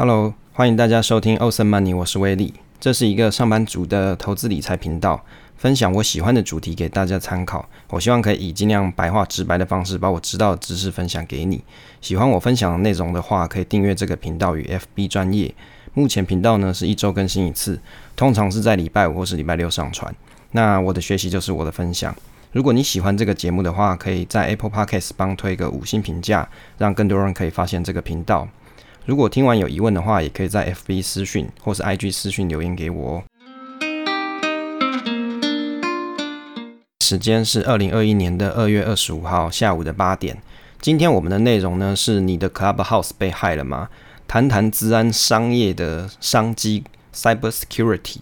Hello，欢迎大家收听奥森曼尼我是威利。这是一个上班族的投资理财频道，分享我喜欢的主题给大家参考。我希望可以以尽量白话直白的方式，把我知道的知识分享给你。喜欢我分享的内容的话，可以订阅这个频道与 FB 专业。目前频道呢是一周更新一次，通常是在礼拜五或是礼拜六上传。那我的学习就是我的分享。如果你喜欢这个节目的话，可以在 Apple Podcast 帮推个五星评价，让更多人可以发现这个频道。如果听完有疑问的话，也可以在 FB 私讯或是 IG 私讯留言给我哦。时间是二零二一年的二月二十五号下午的八点。今天我们的内容呢是你的 Clubhouse 被害了吗？谈谈治安商业的商机 Cyber Security。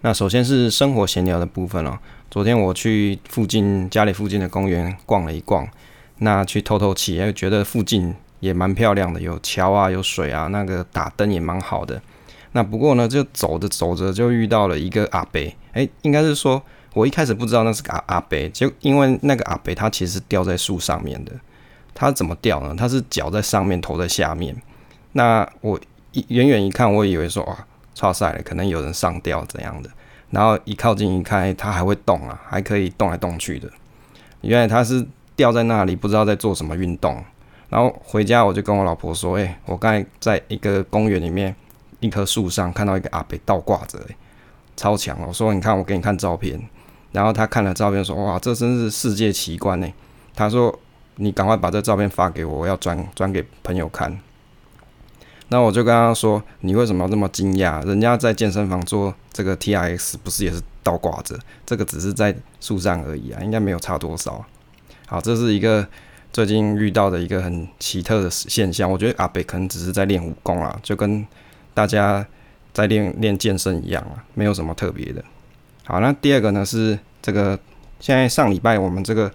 那首先是生活闲聊的部分哦。昨天我去附近家里附近的公园逛了一逛，那去透透气，又觉得附近。也蛮漂亮的，有桥啊，有水啊，那个打灯也蛮好的。那不过呢，就走着走着就遇到了一个阿伯，诶，应该是说我一开始不知道那是个阿阿伯，就因为那个阿伯他其实掉在树上面的。他怎么掉呢？他是脚在上面，头在下面。那我一远远一看，我以为说哇，超晒了，可能有人上吊怎样的。然后一靠近一看，它还会动啊，还可以动来动去的。原来他是掉在那里，不知道在做什么运动。然后回家我就跟我老婆说：“哎，我刚才在一个公园里面一棵树上看到一个阿北倒挂着，哎，超强！我说你看，我给你看照片。然后他看了照片说：哇，这真是世界奇观呢。他说：你赶快把这照片发给我，我要转转给朋友看。那我就跟他说：你为什么要这么惊讶？人家在健身房做这个 T R X 不是也是倒挂着？这个只是在树上而已啊，应该没有差多少。好，这是一个。”最近遇到的一个很奇特的现象，我觉得阿北可能只是在练武功啊，就跟大家在练练健身一样啊，没有什么特别的。好，那第二个呢是这个，现在上礼拜我们这个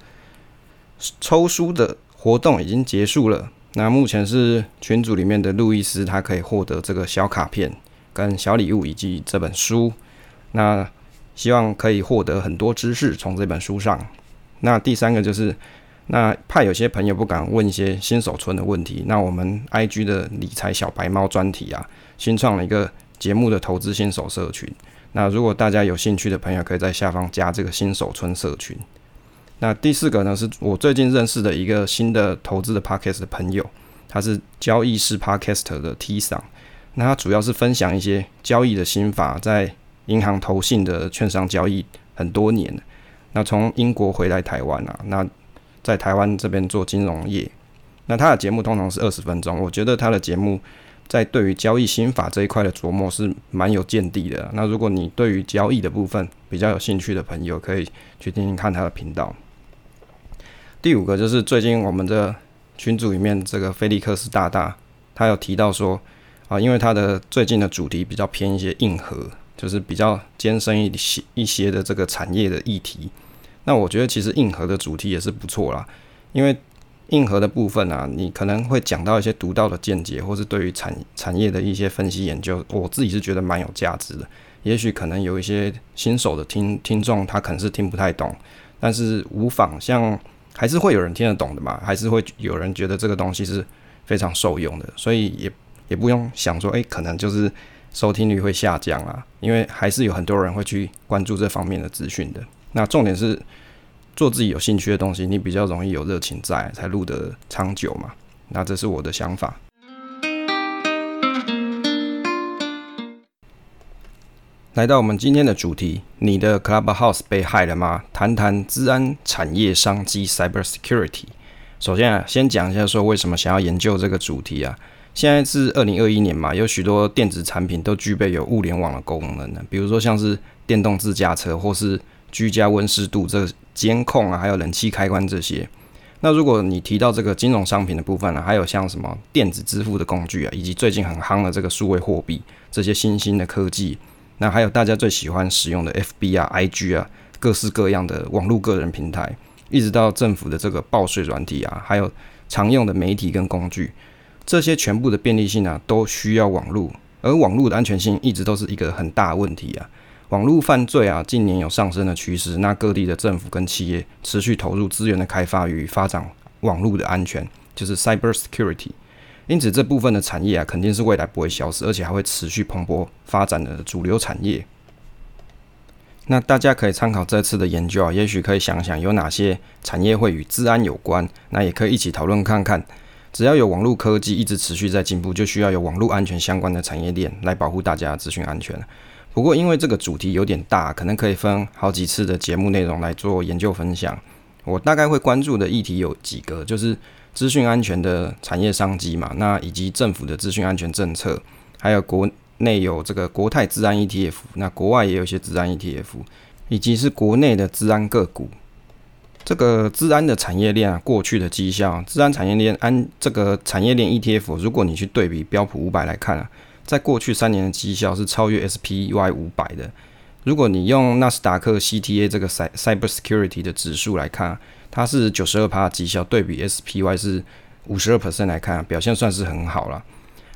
抽书的活动已经结束了，那目前是群组里面的路易斯他可以获得这个小卡片跟小礼物以及这本书，那希望可以获得很多知识从这本书上。那第三个就是。那怕有些朋友不敢问一些新手村的问题，那我们 I G 的理财小白猫专题啊，新创了一个节目的投资新手社群。那如果大家有兴趣的朋友，可以在下方加这个新手村社群。那第四个呢，是我最近认识的一个新的投资的 Podcast 的朋友，他是交易式 Podcast 的 T 桑。那他主要是分享一些交易的心法，在银行投信的券商交易很多年那从英国回来台湾啊，那在台湾这边做金融业，那他的节目通常是二十分钟。我觉得他的节目在对于交易心法这一块的琢磨是蛮有见地的。那如果你对于交易的部分比较有兴趣的朋友，可以去听听看他的频道。第五个就是最近我们的群组里面这个菲利克斯大大，他有提到说啊，因为他的最近的主题比较偏一些硬核，就是比较艰深一些一些的这个产业的议题。那我觉得其实硬核的主题也是不错啦，因为硬核的部分啊，你可能会讲到一些独到的见解，或是对于产产业的一些分析研究，我自己是觉得蛮有价值的。也许可能有一些新手的听听众，他可能是听不太懂，但是无妨，像还是会有人听得懂的嘛，还是会有人觉得这个东西是非常受用的，所以也也不用想说，诶，可能就是收听率会下降啊，因为还是有很多人会去关注这方面的资讯的。那重点是做自己有兴趣的东西，你比较容易有热情在，才录得长久嘛。那这是我的想法。来到我们今天的主题，你的 Clubhouse 被害了吗？谈谈治安产业商机 （Cyber Security）。首先啊，先讲一下说为什么想要研究这个主题啊。现在是二零二一年嘛，有许多电子产品都具备有物联网的功能的，比如说像是电动自驾车或是居家温湿度这监控啊，还有冷气开关这些。那如果你提到这个金融商品的部分呢，还有像什么电子支付的工具啊，以及最近很夯的这个数位货币这些新兴的科技，那还有大家最喜欢使用的 FB 啊、IG 啊，各式各样的网络个人平台，一直到政府的这个报税软体啊，还有常用的媒体跟工具，这些全部的便利性啊，都需要网络，而网络的安全性一直都是一个很大问题啊。网络犯罪啊，近年有上升的趋势。那各地的政府跟企业持续投入资源的开发与发展网络的安全，就是 cyber security。因此这部分的产业啊，肯定是未来不会消失，而且还会持续蓬勃发展的主流产业。那大家可以参考这次的研究啊，也许可以想想有哪些产业会与治安有关，那也可以一起讨论看看。只要有网络科技一直持续在进步，就需要有网络安全相关的产业链来保护大家的资讯安全。不过因为这个主题有点大，可能可以分好几次的节目内容来做研究分享。我大概会关注的议题有几个，就是资讯安全的产业商机嘛，那以及政府的资讯安全政策，还有国内有这个国泰治安 ETF，那国外也有一些治安 ETF，以及是国内的治安个股。这个治安的产业链啊，过去的绩效，治安产业链安这个产业链 ETF，如果你去对比标普五百来看啊，在过去三年的绩效是超越 SPY 五百的。如果你用纳斯达克 CTA 这个 Cyber Security 的指数来看，它是九十二趴绩效，对比 SPY 是五十二 percent 来看，表现算是很好了。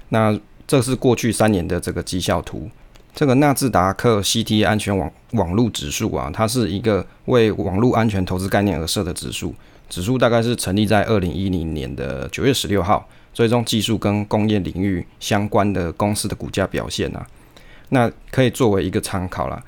那这是过去三年的这个绩效图。这个纳斯达克 CTA 安全网网络指数啊，它是一个为网络安全投资概念而设的指数。指数大概是成立在二零一零年的九月十六号，追踪技术跟工业领域相关的公司的股价表现啊，那可以作为一个参考啦。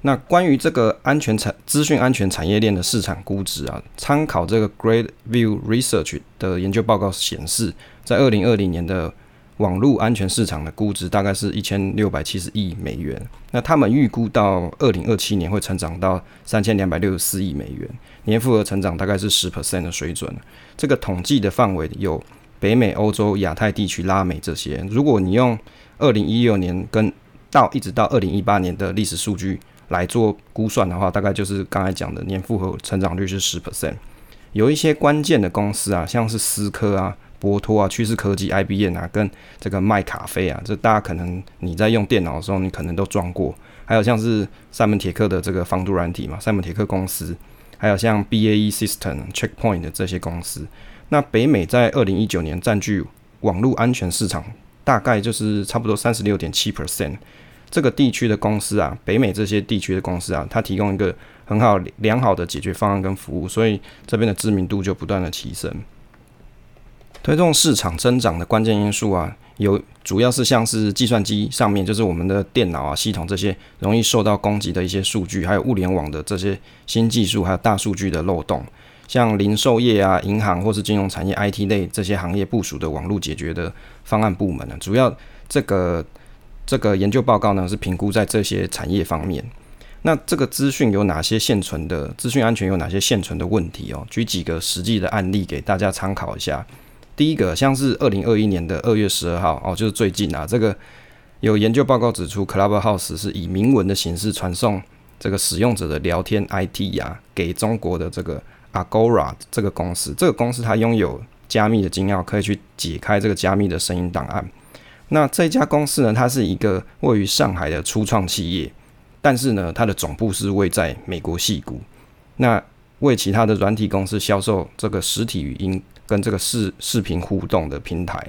那关于这个安全产资讯安全产业链的市场估值啊，参考这个 Great View Research 的研究报告显示，在二零二零年的网络安全市场的估值大概是一千六百七十亿美元，那他们预估到二零二七年会成长到三千两百六十四亿美元，年复合成长大概是十 percent 的水准。这个统计的范围有北美、欧洲、亚太地区、拉美这些。如果你用二零一六年跟到一直到二零一八年的历史数据来做估算的话，大概就是刚才讲的年复合成长率是十 percent。有一些关键的公司啊，像是思科啊。博托啊，趋势科技、IBM 啊，跟这个麦卡菲啊，这大家可能你在用电脑的时候，你可能都装过。还有像是赛门铁克的这个防毒软体嘛，赛门铁克公司，还有像 BAE System、Checkpoint 的这些公司。那北美在二零一九年占据网络安全市场，大概就是差不多三十六点七 percent。这个地区的公司啊，北美这些地区的公司啊，它提供一个很好良好的解决方案跟服务，所以这边的知名度就不断的提升。推动市场增长的关键因素啊，有主要是像是计算机上面，就是我们的电脑啊、系统这些容易受到攻击的一些数据，还有物联网的这些新技术，还有大数据的漏洞。像零售业啊、银行或是金融产业、IT 类这些行业部署的网络解决的方案部门呢，主要这个这个研究报告呢是评估在这些产业方面。那这个资讯有哪些现存的资讯安全有哪些现存的问题哦？举几个实际的案例给大家参考一下。第一个像是二零二一年的二月十二号哦，就是最近啊，这个有研究报告指出，Clubhouse 是以明文的形式传送这个使用者的聊天 IT 呀，给中国的这个 Agora 这个公司。这个公司它拥有加密的金钥，可以去解开这个加密的声音档案。那这家公司呢，它是一个位于上海的初创企业，但是呢，它的总部是位在美国西谷。那为其他的软体公司销售这个实体语音。跟这个视视频互动的平台，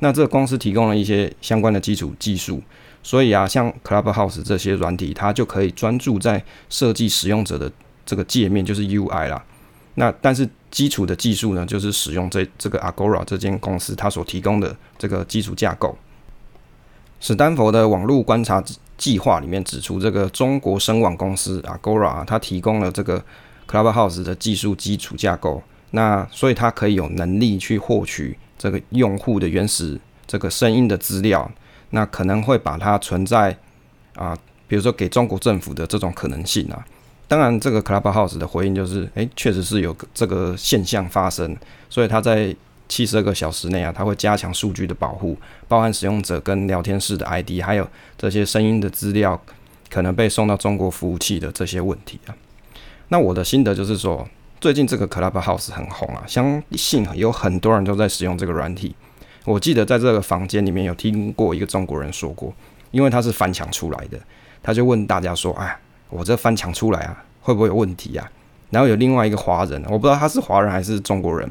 那这个公司提供了一些相关的基础技术，所以啊，像 Clubhouse 这些软体，它就可以专注在设计使用者的这个界面，就是 UI 啦。那但是基础的技术呢，就是使用这这个 Agora 这间公司它所提供的这个基础架构。史丹佛的网络观察计划里面指出，这个中国声网公司 Agora 啊它提供了这个 Clubhouse 的技术基础架构。那所以它可以有能力去获取这个用户的原始这个声音的资料，那可能会把它存在啊，比如说给中国政府的这种可能性啊。当然，这个 Clubhouse 的回应就是，诶，确实是有这个现象发生，所以它在七十二个小时内啊，它会加强数据的保护，包含使用者跟聊天室的 ID，还有这些声音的资料可能被送到中国服务器的这些问题啊。那我的心得就是说。最近这个 Clubhouse 很红啊，相信有很多人都在使用这个软体。我记得在这个房间里面有听过一个中国人说过，因为他是翻墙出来的，他就问大家说：“哎，我这翻墙出来啊，会不会有问题啊？”然后有另外一个华人，我不知道他是华人还是中国人，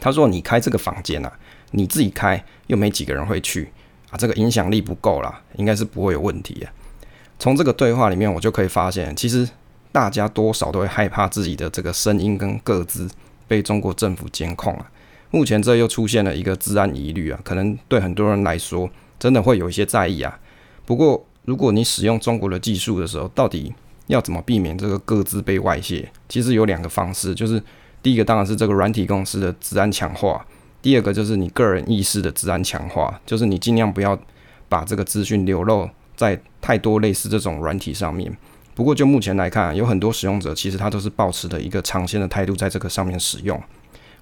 他说：“你开这个房间啊，你自己开又没几个人会去啊，这个影响力不够啦，应该是不会有问题啊。”从这个对话里面，我就可以发现，其实。大家多少都会害怕自己的这个声音跟个资被中国政府监控啊。目前这又出现了一个治安疑虑啊，可能对很多人来说真的会有一些在意啊。不过，如果你使用中国的技术的时候，到底要怎么避免这个各自被外泄？其实有两个方式，就是第一个当然是这个软体公司的治安强化，第二个就是你个人意识的治安强化，就是你尽量不要把这个资讯流露在太多类似这种软体上面。不过就目前来看，有很多使用者其实他都是保持的一个尝鲜的态度，在这个上面使用。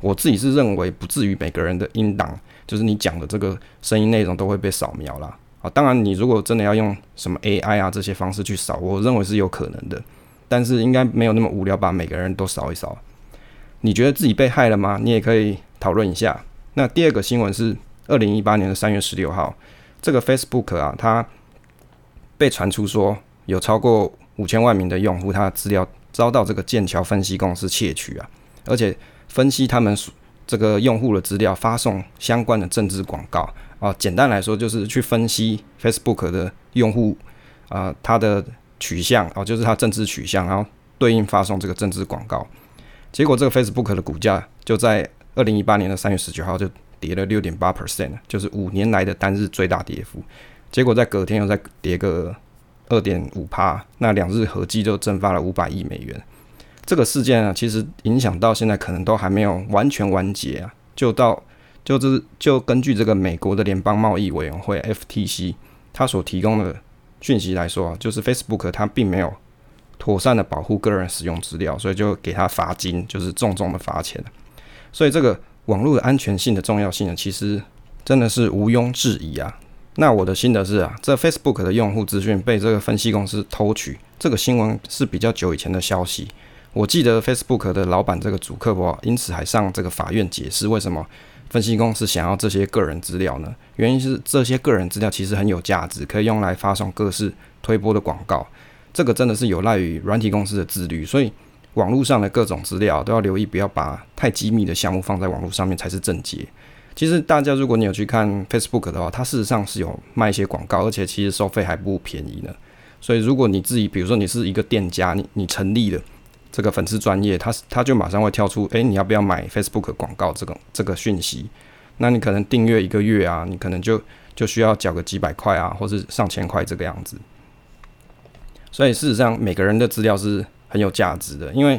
我自己是认为不至于每个人的音档，就是你讲的这个声音内容都会被扫描啦。啊。当然，你如果真的要用什么 AI 啊这些方式去扫，我认为是有可能的，但是应该没有那么无聊，把每个人都扫一扫。你觉得自己被害了吗？你也可以讨论一下。那第二个新闻是二零一八年的三月十六号，这个 Facebook 啊，它被传出说有超过五千万名的用户，他的资料遭到这个剑桥分析公司窃取啊，而且。分析他们这个用户的资料，发送相关的政治广告啊。简单来说，就是去分析 Facebook 的用户啊，他的取向啊，就是他政治取向，然后对应发送这个政治广告。结果，这个 Facebook 的股价就在二零一八年的三月十九号就跌了六点八 percent，就是五年来的单日最大跌幅。结果在隔天又再跌个二点五趴，那两日合计就蒸发了五百亿美元。这个事件啊，其实影响到现在可能都还没有完全完结啊。就到就是就根据这个美国的联邦贸易委员会 FTC 它所提供的讯息来说啊，就是 Facebook 它并没有妥善的保护个人使用资料，所以就给他罚金，就是重重的罚钱。所以这个网络的安全性的重要性呢，其实真的是毋庸置疑啊。那我的心得是啊，这 Facebook 的用户资讯被这个分析公司偷取，这个新闻是比较久以前的消息。我记得 Facebook 的老板这个主克伯，因此还上这个法院解释为什么分析公司想要这些个人资料呢？原因是这些个人资料其实很有价值，可以用来发送各式推播的广告。这个真的是有赖于软体公司的自律，所以网络上的各种资料都要留意，不要把太机密的项目放在网络上面才是正解。其实大家如果你有去看 Facebook 的话，它事实上是有卖一些广告，而且其实收费还不便宜呢。所以如果你自己，比如说你是一个店家，你你成立了。这个粉丝专业，他他就马上会跳出，诶，你要不要买 Facebook 广告这个这个讯息？那你可能订阅一个月啊，你可能就就需要缴个几百块啊，或是上千块这个样子。所以事实上，每个人的资料是很有价值的，因为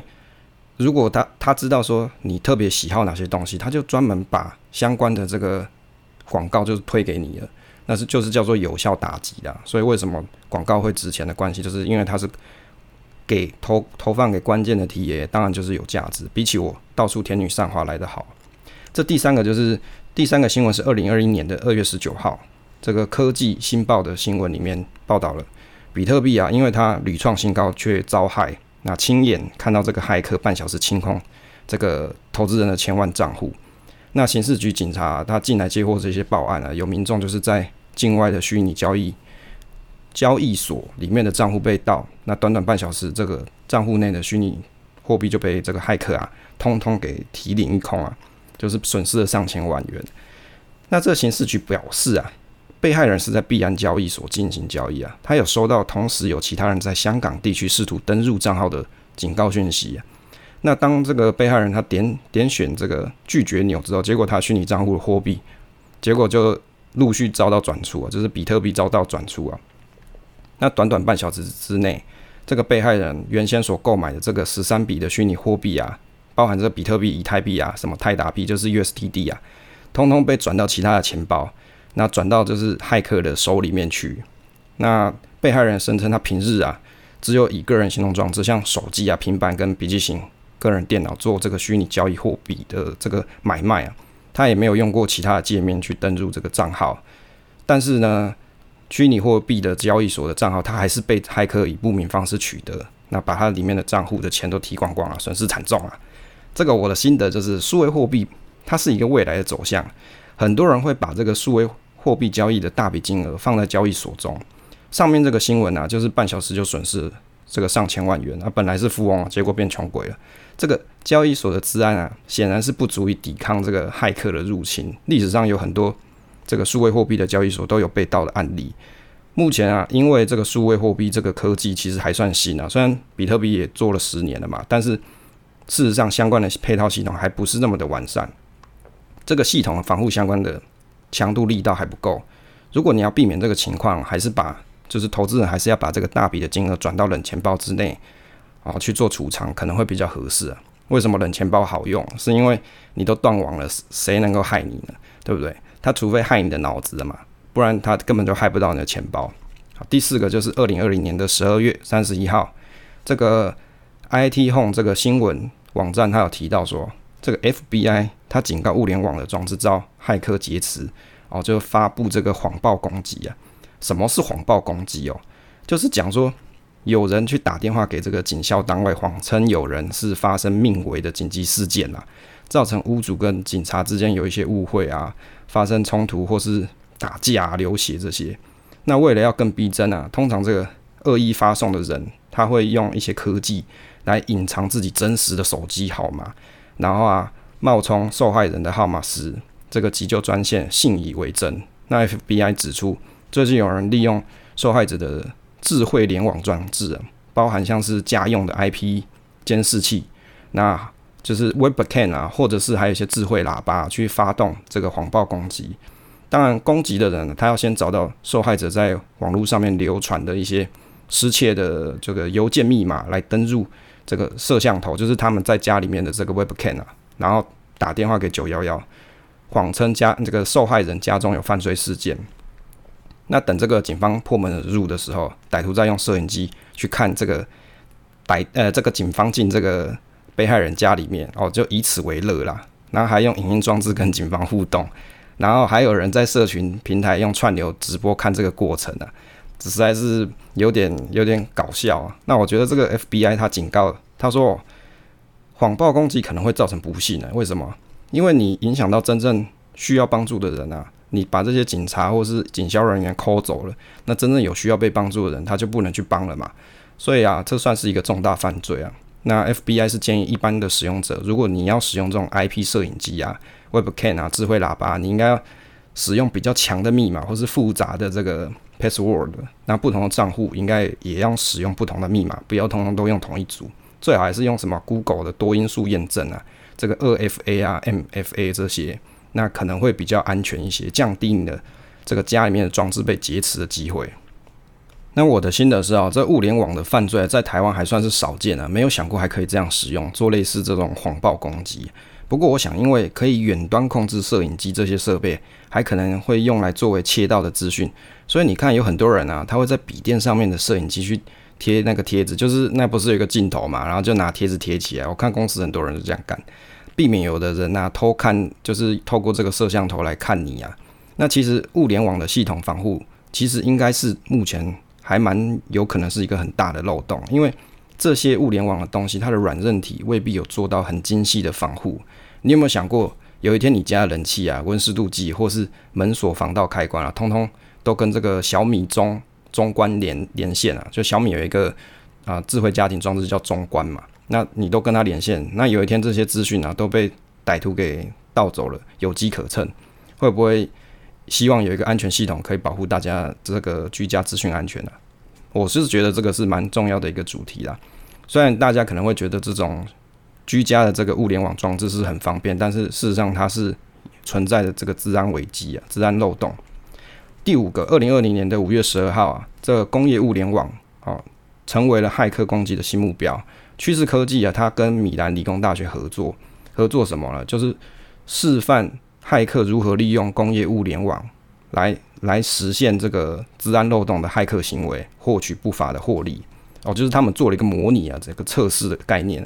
如果他他知道说你特别喜好哪些东西，他就专门把相关的这个广告就是推给你了，那是就是叫做有效打击的。所以为什么广告会值钱的关系，就是因为它是。给投投放给关键的 TA，当然就是有价值，比起我到处舔女散花来的好。这第三个就是第三个新闻是二零二一年的二月十九号，这个科技新报的新闻里面报道了，比特币啊，因为它屡创新高却遭害，那亲眼看到这个骇客半小时清空这个投资人的千万账户，那刑事局警察他进来接获这些报案啊，有民众就是在境外的虚拟交易。交易所里面的账户被盗，那短短半小时，这个账户内的虚拟货币就被这个骇客啊，通通给提领一空啊，就是损失了上千万元。那这刑事局表示啊，被害人是在币安交易所进行交易啊，他有收到同时有其他人在香港地区试图登入账号的警告讯息啊。那当这个被害人他点点选这个拒绝钮之后，结果他虚拟账户的货币，结果就陆续遭到转出啊，就是比特币遭到转出啊。那短短半小时之内，这个被害人原先所购买的这个十三笔的虚拟货币啊，包含这个比特币、以太币啊，什么泰达币，就是 USDT 啊，通通被转到其他的钱包，那转到就是骇客的手里面去。那被害人声称，他平日啊，只有以个人行动装置，像手机啊、平板跟笔记型个人电脑做这个虚拟交易货币的这个买卖啊，他也没有用过其他的界面去登录这个账号，但是呢。虚拟货币的交易所的账号，它还是被骇客以不明方式取得，那把它里面的账户的钱都提光光了，损失惨重啊！这个我的心得就是，数位货币它是一个未来的走向，很多人会把这个数位货币交易的大笔金额放在交易所中。上面这个新闻啊，就是半小时就损失这个上千万元啊，本来是富翁，结果变穷鬼了。这个交易所的治安啊，显然是不足以抵抗这个骇客的入侵。历史上有很多。这个数位货币的交易所都有被盗的案例。目前啊，因为这个数位货币这个科技其实还算新啊，虽然比特币也做了十年了嘛，但是事实上相关的配套系统还不是那么的完善。这个系统防护相关的强度力道还不够。如果你要避免这个情况，还是把就是投资人还是要把这个大笔的金额转到冷钱包之内，啊去做储藏，可能会比较合适。为什么冷钱包好用？是因为你都断网了，谁能够害你呢？对不对？他除非害你的脑子了嘛，不然他根本就害不到你的钱包。好，第四个就是二零二零年的十二月三十一号，这个 IT Home 这个新闻网站，它有提到说，这个 FBI 它警告物联网的装置遭骇客劫持，哦，就发布这个谎报攻击啊。什么是谎报攻击哦？就是讲说。有人去打电话给这个警校单位，谎称有人是发生命危的紧急事件啊，造成屋主跟警察之间有一些误会啊，发生冲突或是打架、流血这些。那为了要更逼真啊，通常这个恶意发送的人，他会用一些科技来隐藏自己真实的手机号码，然后啊，冒充受害人的号码时，这个急救专线信以为真。那 FBI 指出，最近有人利用受害者的。智慧联网装置，包含像是家用的 IP 监视器，那就是 Webcam 啊，或者是还有一些智慧喇叭去发动这个谎报攻击。当然，攻击的人他要先找到受害者在网络上面流传的一些失窃的这个邮件密码，来登入这个摄像头，就是他们在家里面的这个 Webcam 啊，然后打电话给九幺幺，谎称家这个受害人家中有犯罪事件。那等这个警方破门而入的时候，歹徒再用摄影机去看这个歹呃这个警方进这个被害人家里面哦，就以此为乐啦。然后还用影音装置跟警方互动，然后还有人在社群平台用串流直播看这个过程啊，实在是有点有点搞笑啊。那我觉得这个 FBI 他警告他说，谎报攻击可能会造成不幸啊。为什么？因为你影响到真正需要帮助的人啊。你把这些警察或是警消人员抠走了，那真正有需要被帮助的人，他就不能去帮了嘛。所以啊，这算是一个重大犯罪啊。那 FBI 是建议一般的使用者，如果你要使用这种 IP 摄影机啊、Webcam 啊、智慧喇叭，你应该要使用比较强的密码或是复杂的这个 password。那不同的账户应该也要使用不同的密码，不要通通都用同一组。最好还是用什么 Google 的多因素验证啊，这个二 FA 啊、MFA 这些。那可能会比较安全一些，降低你的这个家里面的装置被劫持的机会。那我的心得是啊，这物联网的犯罪在台湾还算是少见啊，没有想过还可以这样使用，做类似这种谎报攻击。不过我想，因为可以远端控制摄影机这些设备，还可能会用来作为窃盗的资讯，所以你看有很多人啊，他会在笔电上面的摄影机去贴那个贴纸，就是那不是有一个镜头嘛，然后就拿贴纸贴起来。我看公司很多人是这样干。避免有的人呐偷看，就是透过这个摄像头来看你啊。那其实物联网的系统防护，其实应该是目前还蛮有可能是一个很大的漏洞，因为这些物联网的东西，它的软韧体未必有做到很精细的防护。你有没有想过，有一天你家的冷气啊、温湿度计或是门锁防盗开关啊，通通都跟这个小米中中关连连线啊？就小米有一个啊智慧家庭装置叫中关嘛。那你都跟他连线，那有一天这些资讯啊都被歹徒给盗走了，有机可乘，会不会希望有一个安全系统可以保护大家这个居家资讯安全呢？我是觉得这个是蛮重要的一个主题啦。虽然大家可能会觉得这种居家的这个物联网装置是很方便，但是事实上它是存在的这个治安危机啊，治安漏洞。第五个，二零二零年的五月十二号啊，这个工业物联网哦成为了骇客攻击的新目标。趋势科技啊，它跟米兰理工大学合作，合作什么呢？就是示范骇客如何利用工业物联网来来实现这个治安漏洞的骇客行为，获取不法的获利。哦，就是他们做了一个模拟啊，这个测试的概念。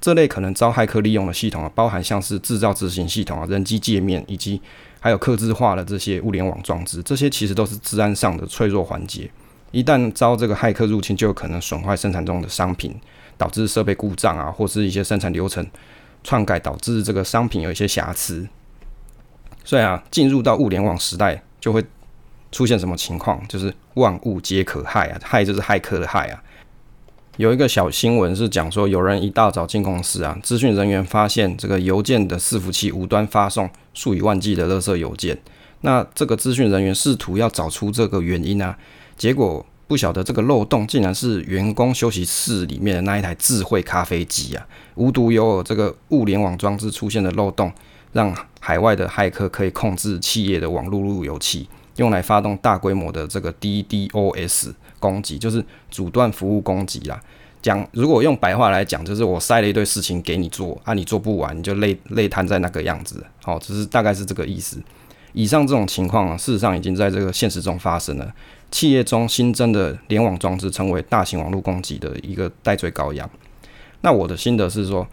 这类可能遭骇客利用的系统啊，包含像是制造执行系统啊、人机界面以及还有客制化的这些物联网装置，这些其实都是治安上的脆弱环节。一旦遭这个骇客入侵，就有可能损坏生产中的商品。导致设备故障啊，或是一些生产流程篡改，导致这个商品有一些瑕疵。所以啊，进入到物联网时代，就会出现什么情况？就是万物皆可害啊，害就是骇客的害啊。有一个小新闻是讲说，有人一大早进公司啊，资讯人员发现这个邮件的伺服器无端发送数以万计的垃圾邮件。那这个资讯人员试图要找出这个原因啊，结果。不晓得这个漏洞竟然是员工休息室里面的那一台智慧咖啡机啊！无独有偶，这个物联网装置出现的漏洞，让海外的骇客可以控制企业的网络路由器，用来发动大规模的这个 DDoS 攻击，就是阻断服务攻击啦。讲如果用白话来讲，就是我塞了一堆事情给你做，啊，你做不完，你就累累瘫在那个样子。好，只是大概是这个意思。以上这种情况，事实上已经在这个现实中发生了。企业中新增的联网装置，成为大型网络攻击的一个代罪羔羊。那我的心得是说，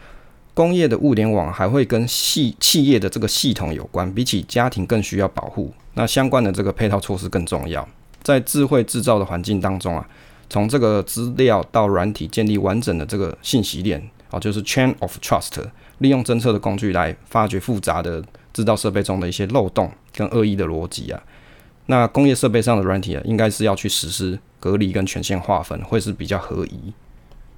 工业的物联网还会跟系企业的这个系统有关，比起家庭更需要保护。那相关的这个配套措施更重要。在智慧制造的环境当中啊，从这个资料到软体建立完整的这个信息链啊，就是 chain of trust，利用侦测的工具来发掘复杂的制造设备中的一些漏洞跟恶意的逻辑啊。那工业设备上的软体啊，应该是要去实施隔离跟权限划分，会是比较合宜。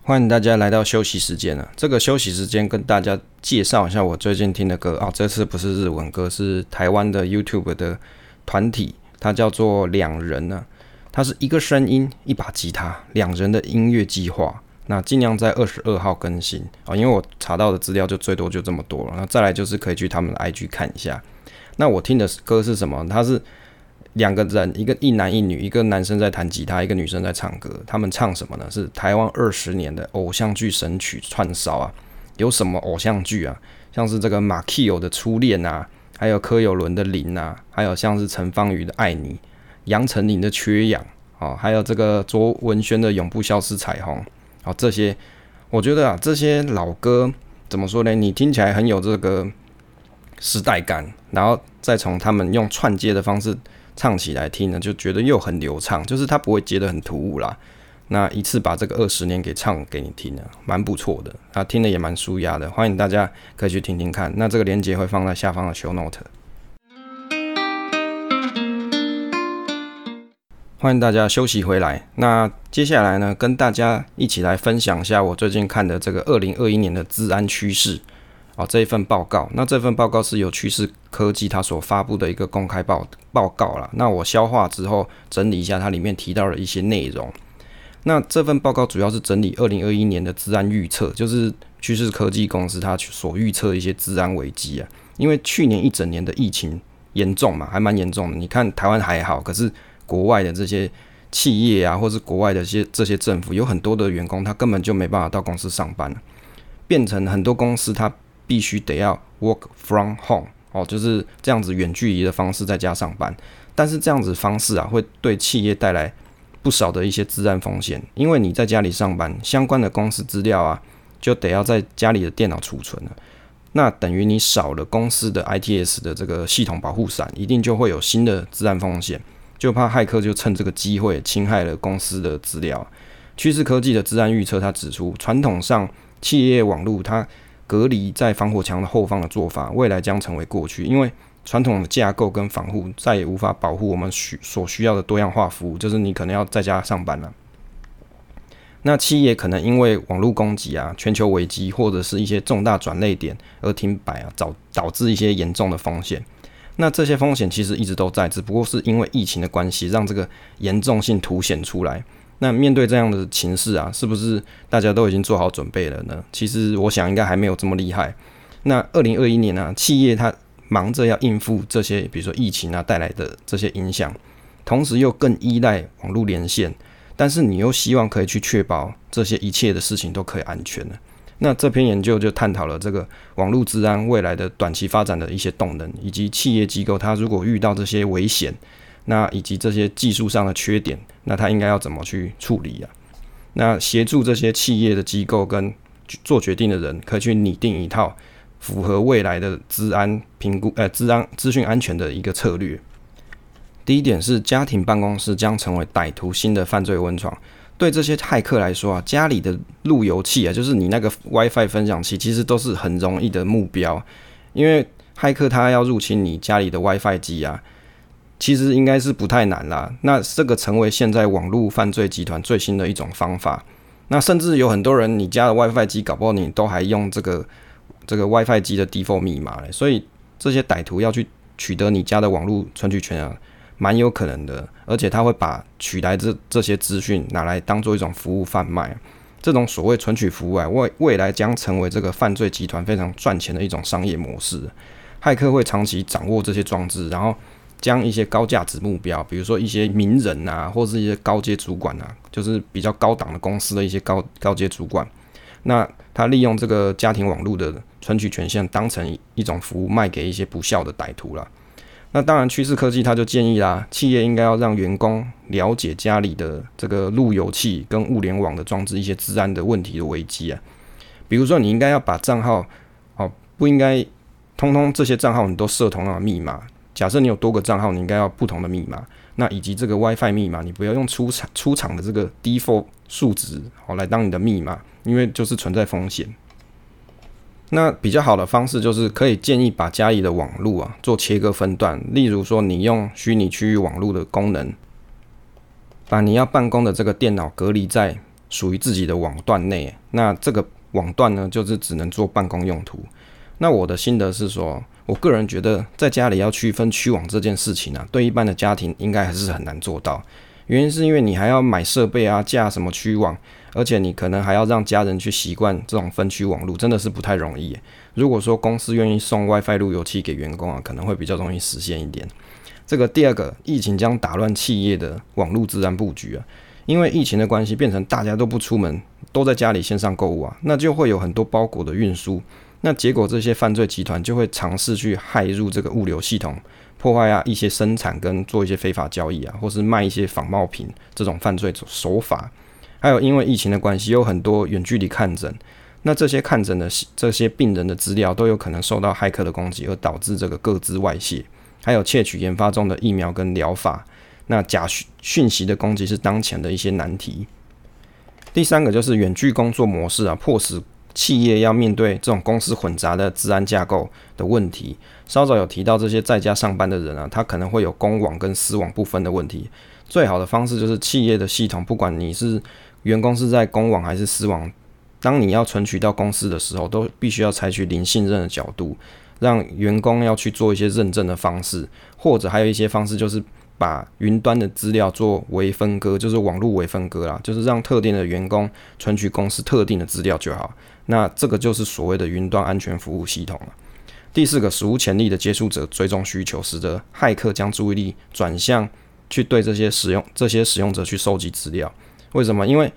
欢迎大家来到休息时间了。这个休息时间跟大家介绍一下我最近听的歌啊，这次不是日文歌，是台湾的 YouTube 的团体，它叫做两人呢。它是一个声音一把吉他，两人的音乐计划。那尽量在二十二号更新啊，因为我查到的资料就最多就这么多了。那再来就是可以去他们的 IG 看一下。那我听的歌是什么？它是。两个人，一个一男一女，一个男生在弹吉他，一个女生在唱歌。他们唱什么呢？是台湾二十年的偶像剧神曲串烧啊！有什么偶像剧啊？像是这个马奎友的初恋啊，还有柯有伦的林啊，还有像是陈芳宇的爱你，杨丞琳的缺氧啊，还有这个卓文萱的永不消失彩虹啊，这些我觉得啊，这些老歌怎么说呢？你听起来很有这个时代感，然后再从他们用串接的方式。唱起来听呢，就觉得又很流畅，就是它不会接得很突兀啦。那一次把这个二十年给唱给你听呢，蛮不错的，啊，听的也蛮舒压的。欢迎大家可以去听听看。那这个链接会放在下方的 show note。欢迎大家休息回来。那接下来呢，跟大家一起来分享一下我最近看的这个二零二一年的治安趋势。啊，这一份报告，那这份报告是由趋势科技它所发布的一个公开报报告了。那我消化之后整理一下，它里面提到的一些内容。那这份报告主要是整理二零二一年的治安预测，就是趋势科技公司它所预测一些治安危机啊。因为去年一整年的疫情严重嘛，还蛮严重的。你看台湾还好，可是国外的这些企业啊，或是国外的一些这些政府，有很多的员工他根本就没办法到公司上班了，变成很多公司它。必须得要 work from home 哦，就是这样子远距离的方式在家上班。但是这样子方式啊，会对企业带来不少的一些治安风险，因为你在家里上班，相关的公司资料啊，就得要在家里的电脑储存了。那等于你少了公司的 ITS 的这个系统保护伞，一定就会有新的治安风险，就怕骇客就趁这个机会侵害了公司的资料。趋势科技的治安预测，它指出，传统上企业网络它隔离在防火墙的后方的做法，未来将成为过去，因为传统的架构跟防护再也无法保护我们需所需要的多样化服务。就是你可能要在家上班了，那企业可能因为网络攻击啊、全球危机或者是一些重大转类点而停摆啊，导导致一些严重的风险。那这些风险其实一直都在，只不过是因为疫情的关系，让这个严重性凸显出来。那面对这样的情势啊，是不是大家都已经做好准备了呢？其实我想应该还没有这么厉害。那二零二一年呢，企业它忙着要应付这些，比如说疫情啊带来的这些影响，同时又更依赖网络连线，但是你又希望可以去确保这些一切的事情都可以安全的。那这篇研究就探讨了这个网络治安未来的短期发展的一些动能，以及企业机构它如果遇到这些危险。那以及这些技术上的缺点，那他应该要怎么去处理啊？那协助这些企业的机构跟做决定的人，可以去拟定一套符合未来的治安评估，呃，治安资讯安全的一个策略。第一点是，家庭办公室将成为歹徒新的犯罪温床。对这些骇客来说啊，家里的路由器啊，就是你那个 WiFi 分享器，其实都是很容易的目标，因为骇客他要入侵你家里的 WiFi 机啊。其实应该是不太难啦。那这个成为现在网络犯罪集团最新的一种方法。那甚至有很多人，你家的 WiFi 机搞不好你都还用这个这个 WiFi 机的 default 密码嘞。所以这些歹徒要去取得你家的网络存取权啊，蛮有可能的。而且他会把取来这这些资讯拿来当做一种服务贩卖。这种所谓存取服务啊，未未来将成为这个犯罪集团非常赚钱的一种商业模式。骇客会长期掌握这些装置，然后将一些高价值目标，比如说一些名人啊，或是一些高阶主管啊，就是比较高档的公司的一些高高阶主管，那他利用这个家庭网络的存取权限，当成一种服务卖给一些不孝的歹徒了。那当然，趋势科技他就建议啦，企业应该要让员工了解家里的这个路由器跟物联网的装置一些治安的问题的危机啊。比如说，你应该要把账号哦，不应该通通这些账号你都设同样的密码。假设你有多个账号，你应该要不同的密码。那以及这个 WiFi 密码，你不要用出厂出厂的这个 default 数值哦来当你的密码，因为就是存在风险。那比较好的方式就是可以建议把家里的网络啊做切割分段，例如说你用虚拟区域网络的功能，把你要办公的这个电脑隔离在属于自己的网段内。那这个网段呢，就是只能做办公用途。那我的心得是说，我个人觉得在家里要区分区网这件事情呢，对一般的家庭应该还是很难做到。原因是因为你还要买设备啊，架什么区网，而且你可能还要让家人去习惯这种分区网络，真的是不太容易。如果说公司愿意送 WiFi 路由器给员工啊，可能会比较容易实现一点。这个第二个，疫情将打乱企业的网络自然布局啊，因为疫情的关系，变成大家都不出门，都在家里线上购物啊，那就会有很多包裹的运输，那结果这些犯罪集团就会尝试去骇入这个物流系统。破坏啊一些生产跟做一些非法交易啊，或是卖一些仿冒品这种犯罪手法，还有因为疫情的关系，有很多远距离看诊，那这些看诊的这些病人的资料都有可能受到骇客的攻击，而导致这个各自外泄，还有窃取研发中的疫苗跟疗法，那假讯息的攻击是当前的一些难题。第三个就是远距工作模式啊，迫使。企业要面对这种公司混杂的治安架构的问题，稍早有提到这些在家上班的人啊，他可能会有公网跟私网不分的问题。最好的方式就是企业的系统，不管你是员工是在公网还是私网，当你要存取到公司的时候，都必须要采取零信任的角度，让员工要去做一些认证的方式，或者还有一些方式就是。把云端的资料做微分割，就是网络微分割啦，就是让特定的员工存取公司特定的资料就好。那这个就是所谓的云端安全服务系统了。第四个，史无前例的接触者追踪需求，使得骇客将注意力转向去对这些使用这些使用者去收集资料。为什么？因为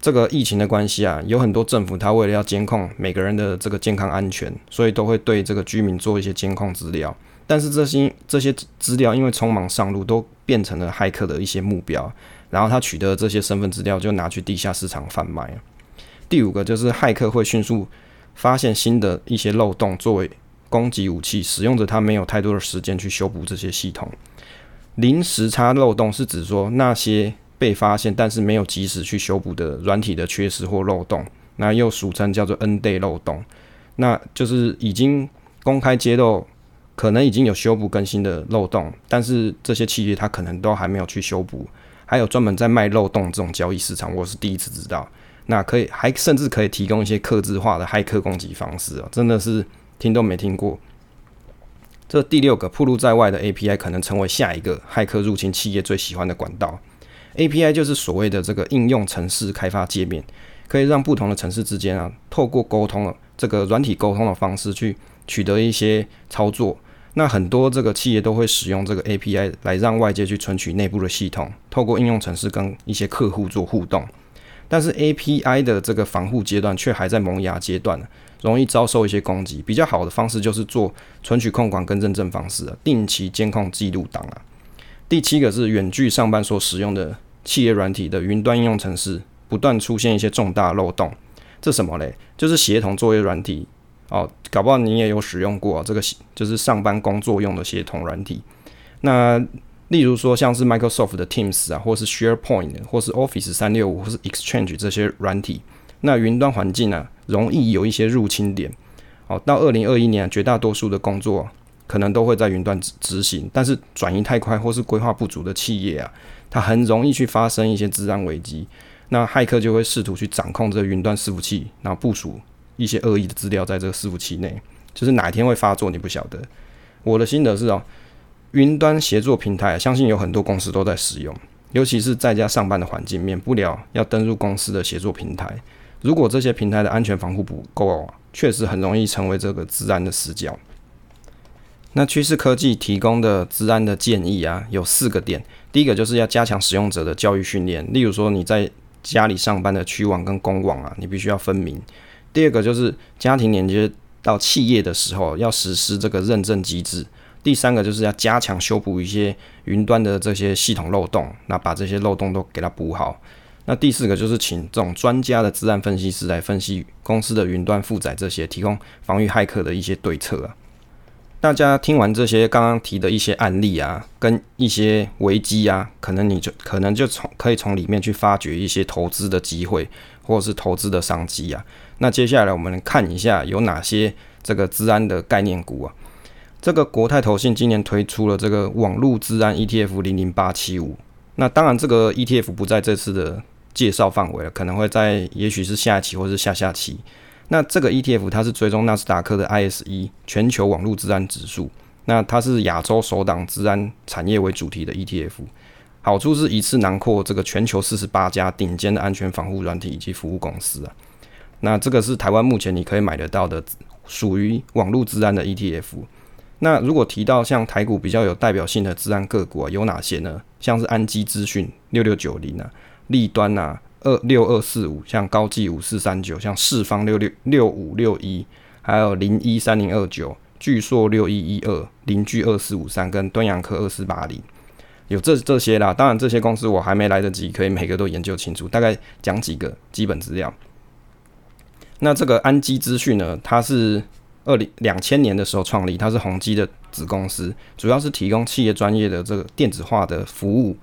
这个疫情的关系啊，有很多政府他为了要监控每个人的这个健康安全，所以都会对这个居民做一些监控资料。但是这些这些资料因为匆忙上路，都变成了骇客的一些目标。然后他取得这些身份资料，就拿去地下市场贩卖。第五个就是骇客会迅速发现新的一些漏洞，作为攻击武器，使用者他没有太多的时间去修补这些系统。临时差漏洞是指说那些被发现但是没有及时去修补的软体的缺失或漏洞，那又俗称叫做 N day 漏洞，那就是已经公开揭露。可能已经有修补更新的漏洞，但是这些企业它可能都还没有去修补。还有专门在卖漏洞这种交易市场，我是第一次知道。那可以还甚至可以提供一些克制化的骇客攻击方式哦，真的是听都没听过。这第六个铺露在外的 API 可能成为下一个骇客入侵企业最喜欢的管道。API 就是所谓的这个应用程式开发界面，可以让不同的城市之间啊，透过沟通这个软体沟通的方式去取得一些操作。那很多这个企业都会使用这个 API 来让外界去存取内部的系统，透过应用程式跟一些客户做互动。但是 API 的这个防护阶段却还在萌芽阶段，容易遭受一些攻击。比较好的方式就是做存取控管跟认证方式，定期监控记录档啊。第七个是远距上班所使用的企业软体的云端应用程式不断出现一些重大漏洞，这什么嘞？就是协同作业软体。哦，搞不好你也有使用过这个，就是上班工作用的协同软体。那例如说像是 Microsoft 的 Teams 啊，或是 SharePoint，或是 Office 三六五，或是 Exchange 这些软体，那云端环境呢，容易有一些入侵点。哦，到二零二一年，绝大多数的工作可能都会在云端执执行，但是转移太快或是规划不足的企业啊，它很容易去发生一些治安危机。那骇客就会试图去掌控这个云端伺服器，然后部署。一些恶意的资料在这个伺服器内，就是哪一天会发作你不晓得。我的心得是哦，云端协作平台，相信有很多公司都在使用，尤其是在家上班的环境，免不了要登入公司的协作平台。如果这些平台的安全防护不够，确实很容易成为这个治安的死角。那趋势科技提供的治安的建议啊，有四个点。第一个就是要加强使用者的教育训练，例如说你在家里上班的区网跟公网啊，你必须要分明。第二个就是家庭连接到企业的时候，要实施这个认证机制。第三个就是要加强修补一些云端的这些系统漏洞，那把这些漏洞都给它补好。那第四个就是请这种专家的治安分析师来分析公司的云端负载这些，提供防御骇客的一些对策啊。大家听完这些刚刚提的一些案例啊，跟一些危机啊，可能你就可能就从可以从里面去发掘一些投资的机会，或者是投资的商机啊。那接下来我们看一下有哪些这个治安的概念股啊。这个国泰投信今年推出了这个网络治安 ETF 零零八七五。那当然这个 ETF 不在这次的介绍范围了，可能会在也许是下期或是下下期。那这个 ETF 它是追踪纳斯达克的 ISE 全球网络治安指数，那它是亚洲首档治安产业为主题的 ETF，好处是一次囊括这个全球四十八家顶尖的安全防护软体以及服务公司啊。那这个是台湾目前你可以买得到的属于网络治安的 ETF。那如果提到像台股比较有代表性的治安个股啊，有哪些呢？像是安基资讯六六九零啊，立端啊。二六二四五，像高技五四三九，像四方六六六五六一，还有零一三零二九，巨硕六一一二，邻居二四五三，跟端阳科二四八零，有这这些啦。当然这些公司我还没来得及可以每个都研究清楚，大概讲几个基本资料。那这个安基资讯呢，它是二零两千年的时候创立，它是宏基的子公司，主要是提供企业专业的这个电子化的服务。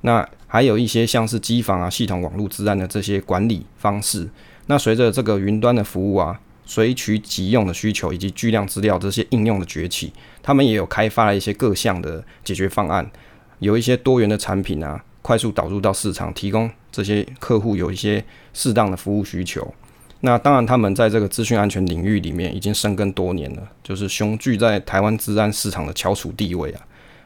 那还有一些像是机房啊、系统网络治安的这些管理方式。那随着这个云端的服务啊、随取即用的需求以及巨量资料这些应用的崛起，他们也有开发了一些各项的解决方案，有一些多元的产品啊，快速导入到市场，提供这些客户有一些适当的服务需求。那当然，他们在这个资讯安全领域里面已经深耕多年了，就是雄踞在台湾治安市场的翘楚地位啊。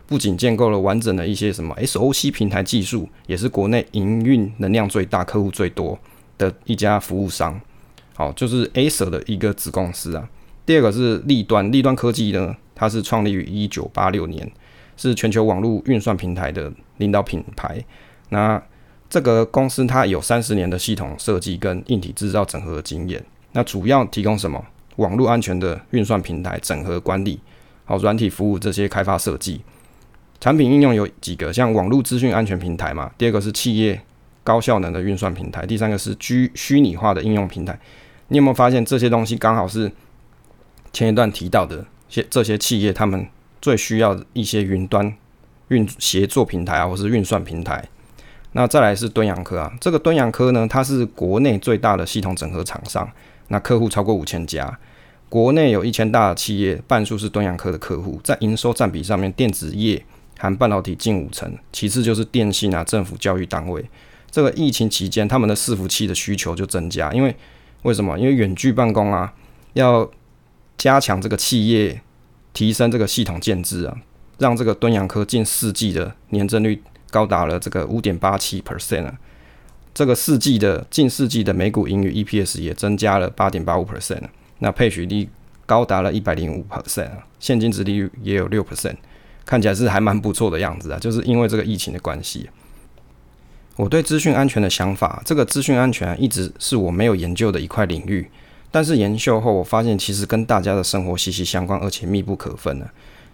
不仅建构了完整的一些什么 SOC 平台技术，也是国内营运能量最大、客户最多的一家服务商。好，就是 Acer 的一个子公司啊。第二个是立端，立端科技呢，它是创立于一九八六年，是全球网络运算平台的领导品牌。那这个公司它有三十年的系统设计跟硬体制造整合经验。那主要提供什么？网络安全的运算平台整合管理，好，软体服务这些开发设计。产品应用有几个，像网络资讯安全平台嘛，第二个是企业高效能的运算平台，第三个是虚虚拟化的应用平台。你有没有发现这些东西刚好是前一段提到的些这些企业他们最需要一些云端运协作平台啊，或是运算平台？那再来是敦洋科啊，这个敦洋科呢，它是国内最大的系统整合厂商，那客户超过五千家，国内有一千大的企业，半数是敦洋科的客户，在营收占比上面，电子业。含半导体近五成，其次就是电信啊、政府、教育单位。这个疫情期间，他们的伺服器的需求就增加，因为为什么？因为远距办公啊，要加强这个企业提升这个系统建制啊，让这个敦洋科近四季的年增率高达了这个五点八七 percent 啊。这个四季的近四季的每股盈余 EPS 也增加了八点八五 percent 那配许率高达了一百零五 percent 啊，现金值利率也有六 percent。看起来是还蛮不错的样子啊，就是因为这个疫情的关系。我对资讯安全的想法，这个资讯安全一直是我没有研究的一块领域，但是研究后我发现，其实跟大家的生活息息相关，而且密不可分呢。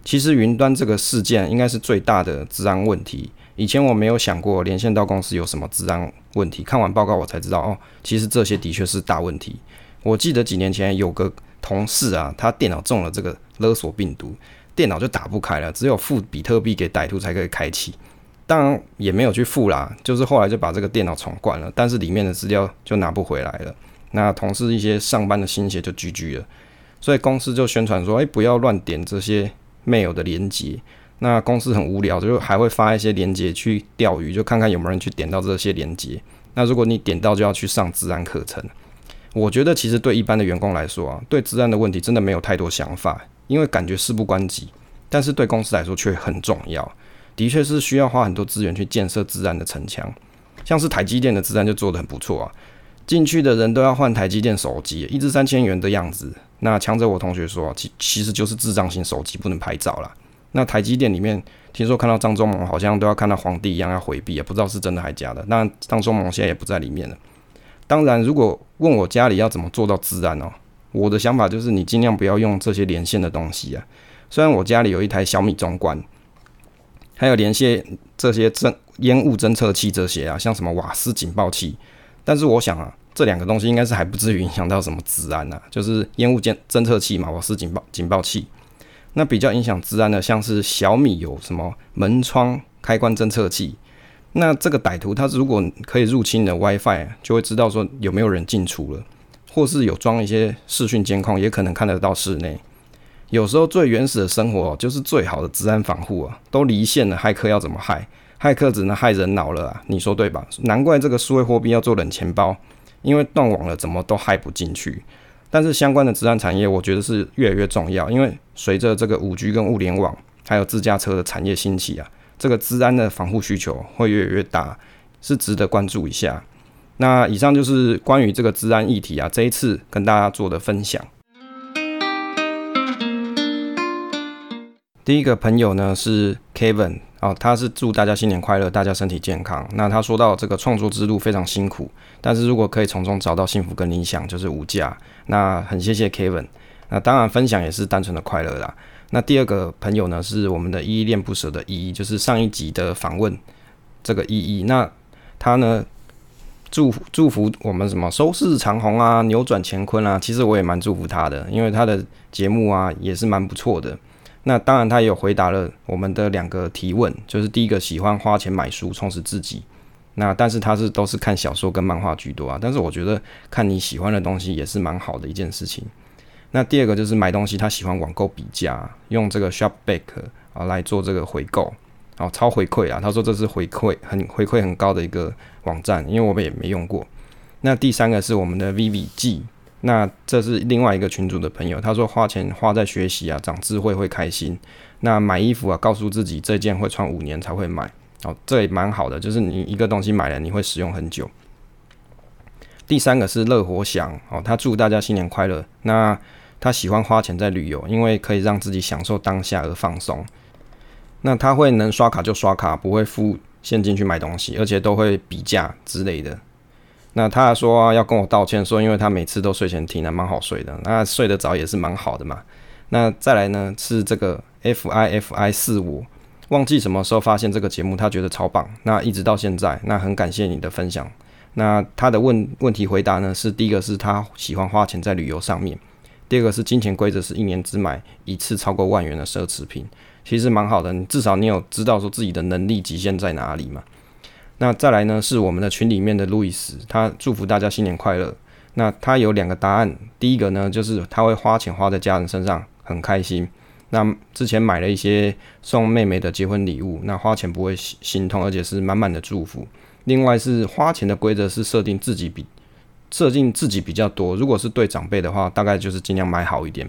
其实云端这个事件应该是最大的治安问题。以前我没有想过连线到公司有什么治安问题，看完报告我才知道，哦，其实这些的确是大问题。我记得几年前有个同事啊，他电脑中了这个勒索病毒。电脑就打不开了，只有付比特币给歹徒才可以开启。当然也没有去付啦，就是后来就把这个电脑重灌了，但是里面的资料就拿不回来了。那同事一些上班的心血就 GG 了，所以公司就宣传说：“哎，不要乱点这些 mail 的连接。”那公司很无聊，就还会发一些连接去钓鱼，就看看有没有人去点到这些连接。那如果你点到，就要去上治安课程。我觉得其实对一般的员工来说啊，对治安的问题真的没有太多想法。因为感觉事不关己，但是对公司来说却很重要，的确是需要花很多资源去建设自然的城墙。像是台积电的自然就做得很不错啊，进去的人都要换台积电手机，一支三千元的样子，那强者我同学说，其其实就是智障型手机不能拍照啦。那台积电里面听说看到张忠谋好像都要看到皇帝一样要回避啊，不知道是真的还假的。那张忠谋现在也不在里面了。当然，如果问我家里要怎么做到自然哦，我的想法就是你尽量不要用这些连线的东西啊。虽然我家里有一台小米中关，还有连线这些侦烟雾侦测器这些啊，像什么瓦斯警报器，但是我想啊。这两个东西应该是还不至于影响到什么治安呐，就是烟雾监侦测器嘛，瓦斯警报警报器。那比较影响治安的，像是小米有什么门窗开关侦测器。那这个歹徒他如果可以入侵你的 WiFi，就会知道说有没有人进出了，或是有装一些视讯监控，也可能看得到室内。有时候最原始的生活就是最好的治安防护啊，都离线了，骇客要怎么害？骇客只能害人脑了啊，你说对吧？难怪这个数位货币要做冷钱包。因为断网了，怎么都害不进去。但是相关的治安产业，我觉得是越来越重要。因为随着这个五 G 跟物联网，还有自驾车的产业兴起啊，这个治安的防护需求会越来越大，是值得关注一下。那以上就是关于这个治安议题啊，这一次跟大家做的分享。第一个朋友呢是 Kevin。哦，他是祝大家新年快乐，大家身体健康。那他说到这个创作之路非常辛苦，但是如果可以从中找到幸福跟理想，就是无价。那很谢谢 Kevin。那当然分享也是单纯的快乐啦。那第二个朋友呢，是我们的依依恋不舍的依依，就是上一集的访问这个依依。那他呢，祝福祝福我们什么收视长虹啊，扭转乾坤啊。其实我也蛮祝福他的，因为他的节目啊也是蛮不错的。那当然，他也有回答了我们的两个提问，就是第一个喜欢花钱买书充实自己，那但是他是都是看小说跟漫画居多啊。但是我觉得看你喜欢的东西也是蛮好的一件事情。那第二个就是买东西，他喜欢网购比价，用这个 Shopback 啊来做这个回购，哦超回馈啊，他说这是回馈很回馈很高的一个网站，因为我们也没用过。那第三个是我们的 VVG。那这是另外一个群主的朋友，他说花钱花在学习啊，长智慧会开心。那买衣服啊，告诉自己这件会穿五年才会买，哦，这也蛮好的，就是你一个东西买了，你会使用很久。第三个是乐活享，哦，他祝大家新年快乐。那他喜欢花钱在旅游，因为可以让自己享受当下而放松。那他会能刷卡就刷卡，不会付现金去买东西，而且都会比价之类的。那他说要跟我道歉，说因为他每次都睡前听，还蛮好睡的。那睡得早也是蛮好的嘛。那再来呢是这个 F I F I 四五，忘记什么时候发现这个节目，他觉得超棒。那一直到现在，那很感谢你的分享。那他的问问题回答呢是第一个是他喜欢花钱在旅游上面，第二个是金钱规则是一年只买一次超过万元的奢侈品，其实蛮好的。至少你有知道说自己的能力极限在哪里嘛。那再来呢，是我们的群里面的路易斯，他祝福大家新年快乐。那他有两个答案，第一个呢，就是他会花钱花在家人身上，很开心。那之前买了一些送妹妹的结婚礼物，那花钱不会心痛，而且是满满的祝福。另外是花钱的规则是设定自己比设定自己比较多，如果是对长辈的话，大概就是尽量买好一点，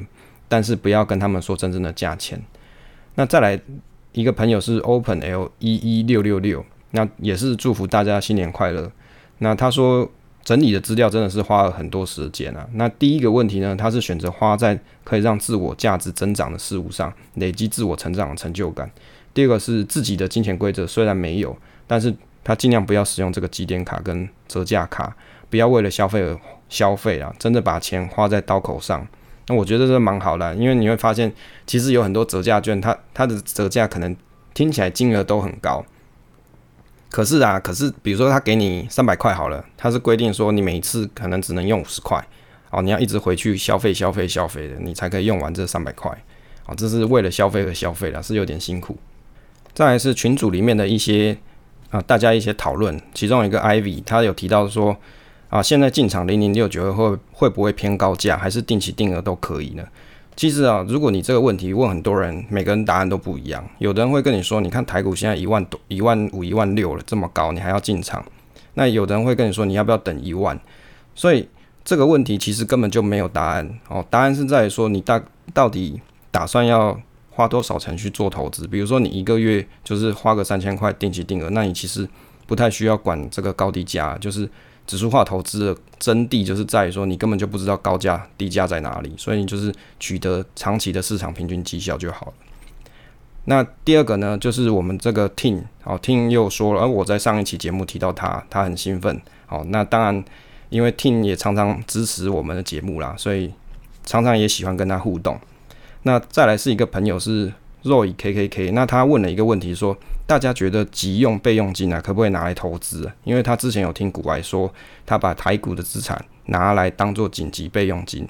但是不要跟他们说真正的价钱。那再来一个朋友是 Open L 一一六六六。那也是祝福大家新年快乐。那他说整理的资料真的是花了很多时间啊。那第一个问题呢，他是选择花在可以让自我价值增长的事物上，累积自我成长的成就感。第二个是自己的金钱规则虽然没有，但是他尽量不要使用这个积点卡跟折价卡，不要为了消费而消费啊，真的把钱花在刀口上。那我觉得这蛮好的，因为你会发现其实有很多折价券，它它的折价可能听起来金额都很高。可是啊，可是比如说他给你三百块好了，他是规定说你每次可能只能用五十块，哦，你要一直回去消费消费消费的，你才可以用完这三百块，哦，这是为了消费而消费的，是有点辛苦。再来是群组里面的一些啊，大家一些讨论，其中一个 Ivy 他有提到说啊，现在进场零零六九会会不会偏高价，还是定期定额都可以呢？其实啊，如果你这个问题问很多人，每个人答案都不一样。有的人会跟你说，你看台股现在一万多、一万五、一万六了，这么高，你还要进场？那有的人会跟你说，你要不要等一万？所以这个问题其实根本就没有答案哦。答案是在说你大到底打算要花多少钱去做投资？比如说你一个月就是花个三千块定期定额，那你其实不太需要管这个高低价，就是指数化投资的真谛就是在于说，你根本就不知道高价低价在哪里，所以你就是取得长期的市场平均绩效就好了。那第二个呢，就是我们这个 Team，好，Team 又说了，而我在上一期节目提到他，他很兴奋。好，那当然，因为 Team 也常常支持我们的节目啦，所以常常也喜欢跟他互动。那再来是一个朋友是 Roy K K K，那他问了一个问题，说大家觉得急用备用金啊，可不可以拿来投资？因为他之前有听股外说，他把台股的资产拿来当做紧急备用金。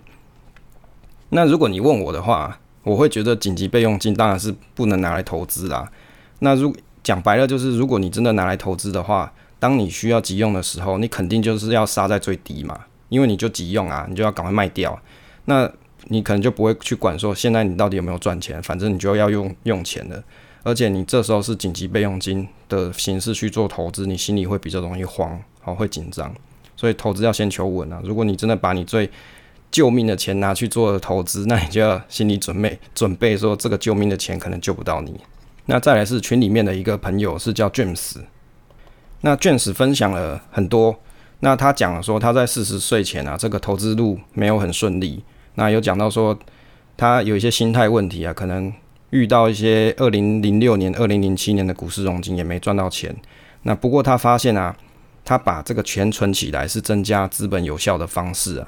那如果你问我的话，我会觉得紧急备用金当然是不能拿来投资啦。那如讲白了，就是如果你真的拿来投资的话，当你需要急用的时候，你肯定就是要杀在最低嘛，因为你就急用啊，你就要赶快卖掉。那你可能就不会去管说现在你到底有没有赚钱，反正你就要用用钱了。而且你这时候是紧急备用金的形式去做投资，你心里会比较容易慌，好会紧张。所以投资要先求稳啊。如果你真的把你最救命的钱拿去做投资，那你就要心理准备，准备说这个救命的钱可能救不到你。那再来是群里面的一个朋友是叫 James，那 James 分享了很多，那他讲了说他在四十岁前啊，这个投资路没有很顺利。那有讲到说他有一些心态问题啊，可能遇到一些二零零六年、二零零七年的股市融金也没赚到钱。那不过他发现啊，他把这个钱存起来是增加资本有效的方式啊。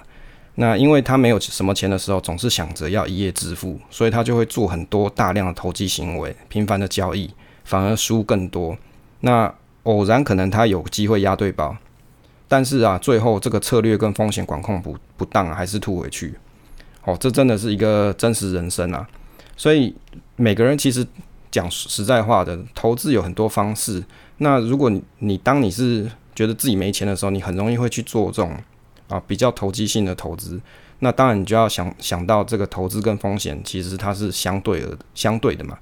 那因为他没有什么钱的时候，总是想着要一夜致富，所以他就会做很多大量的投机行为，频繁的交易，反而输更多。那偶然可能他有机会押对宝，但是啊，最后这个策略跟风险管控不不当，还是吐回去。哦，这真的是一个真实人生啊！所以每个人其实讲实在话的，投资有很多方式。那如果你你当你是觉得自己没钱的时候，你很容易会去做这种。啊，比较投机性的投资，那当然你就要想想到这个投资跟风险，其实它是相对的，相对的嘛。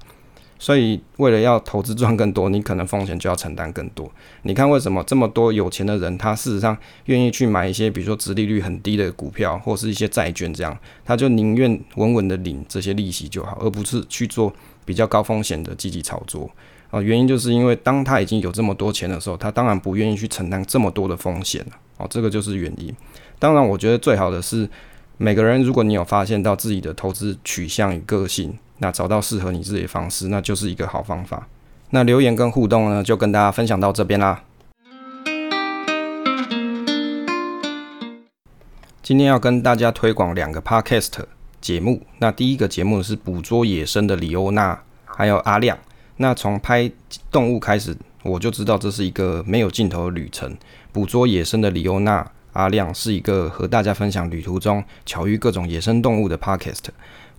所以为了要投资赚更多，你可能风险就要承担更多。你看为什么这么多有钱的人，他事实上愿意去买一些，比如说殖利率很低的股票，或是一些债券这样，他就宁愿稳稳的领这些利息就好，而不是去做比较高风险的积极炒作。啊，原因就是因为当他已经有这么多钱的时候，他当然不愿意去承担这么多的风险了。哦，这个就是原因。当然，我觉得最好的是每个人，如果你有发现到自己的投资取向与个性，那找到适合你自己的方式，那就是一个好方法。那留言跟互动呢，就跟大家分享到这边啦。今天要跟大家推广两个 podcast 节目。那第一个节目是捕捉野生的李欧娜，还有阿亮。那从拍动物开始，我就知道这是一个没有尽头的旅程。捕捉野生的李欧娜。阿亮是一个和大家分享旅途中巧遇各种野生动物的 podcast。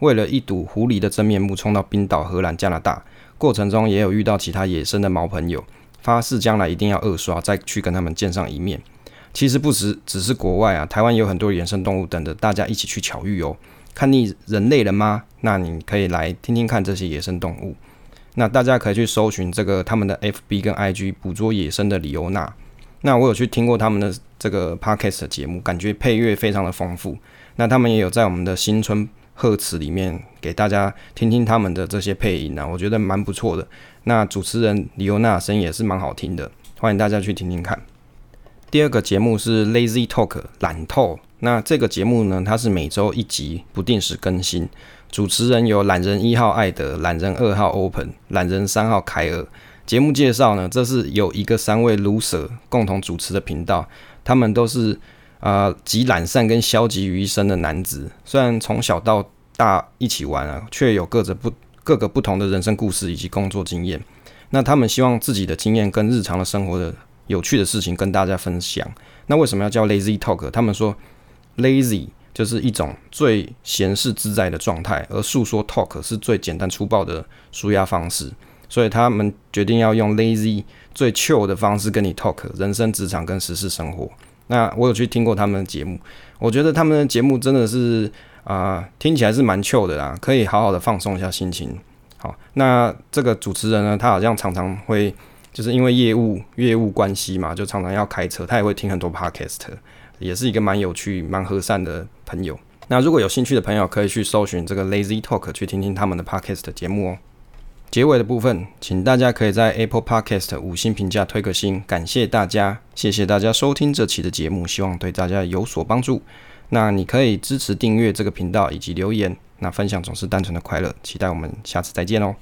为了一睹狐狸的真面目，冲到冰岛、荷兰、加拿大，过程中也有遇到其他野生的毛朋友，发誓将来一定要二刷，再去跟他们见上一面。其实不只只是国外啊，台湾有很多野生动物等着大家一起去巧遇哦。看腻人类了吗？那你可以来听听看这些野生动物。那大家可以去搜寻这个他们的 FB 跟 IG，捕捉野生的李欧娜。那我有去听过他们的这个 podcast 节目，感觉配乐非常的丰富。那他们也有在我们的新春贺词里面给大家听听他们的这些配音啊，我觉得蛮不错的。那主持人李欧娜声音也是蛮好听的，欢迎大家去听听看。第二个节目是 Lazy Talk 懒透，那这个节目呢，它是每周一集，不定时更新。主持人有懒人一号艾德、懒人二号 Open、懒人三号凯尔。节目介绍呢，这是有一个三位 loser 共同主持的频道，他们都是啊集懒散跟消极于一身的男子，虽然从小到大一起玩啊，却有各着不各个不同的人生故事以及工作经验。那他们希望自己的经验跟日常的生活的有趣的事情跟大家分享。那为什么要叫 lazy talk？他们说 lazy 就是一种最闲适自在的状态，而诉说 talk 是最简单粗暴的舒压方式。所以他们决定要用 lazy 最 chill 的方式跟你 talk 人生、职场跟时事生活。那我有去听过他们的节目，我觉得他们的节目真的是啊，听起来是蛮 Q 的啦，可以好好的放松一下心情。好，那这个主持人呢，他好像常常会就是因为业务业务关系嘛，就常常要开车，他也会听很多 podcast，也是一个蛮有趣、蛮和善的朋友。那如果有兴趣的朋友，可以去搜寻这个 lazy talk 去听听他们的 podcast 节目哦。结尾的部分，请大家可以在 Apple Podcast 五星评价推个星，感谢大家，谢谢大家收听这期的节目，希望对大家有所帮助。那你可以支持订阅这个频道以及留言，那分享总是单纯的快乐，期待我们下次再见哦。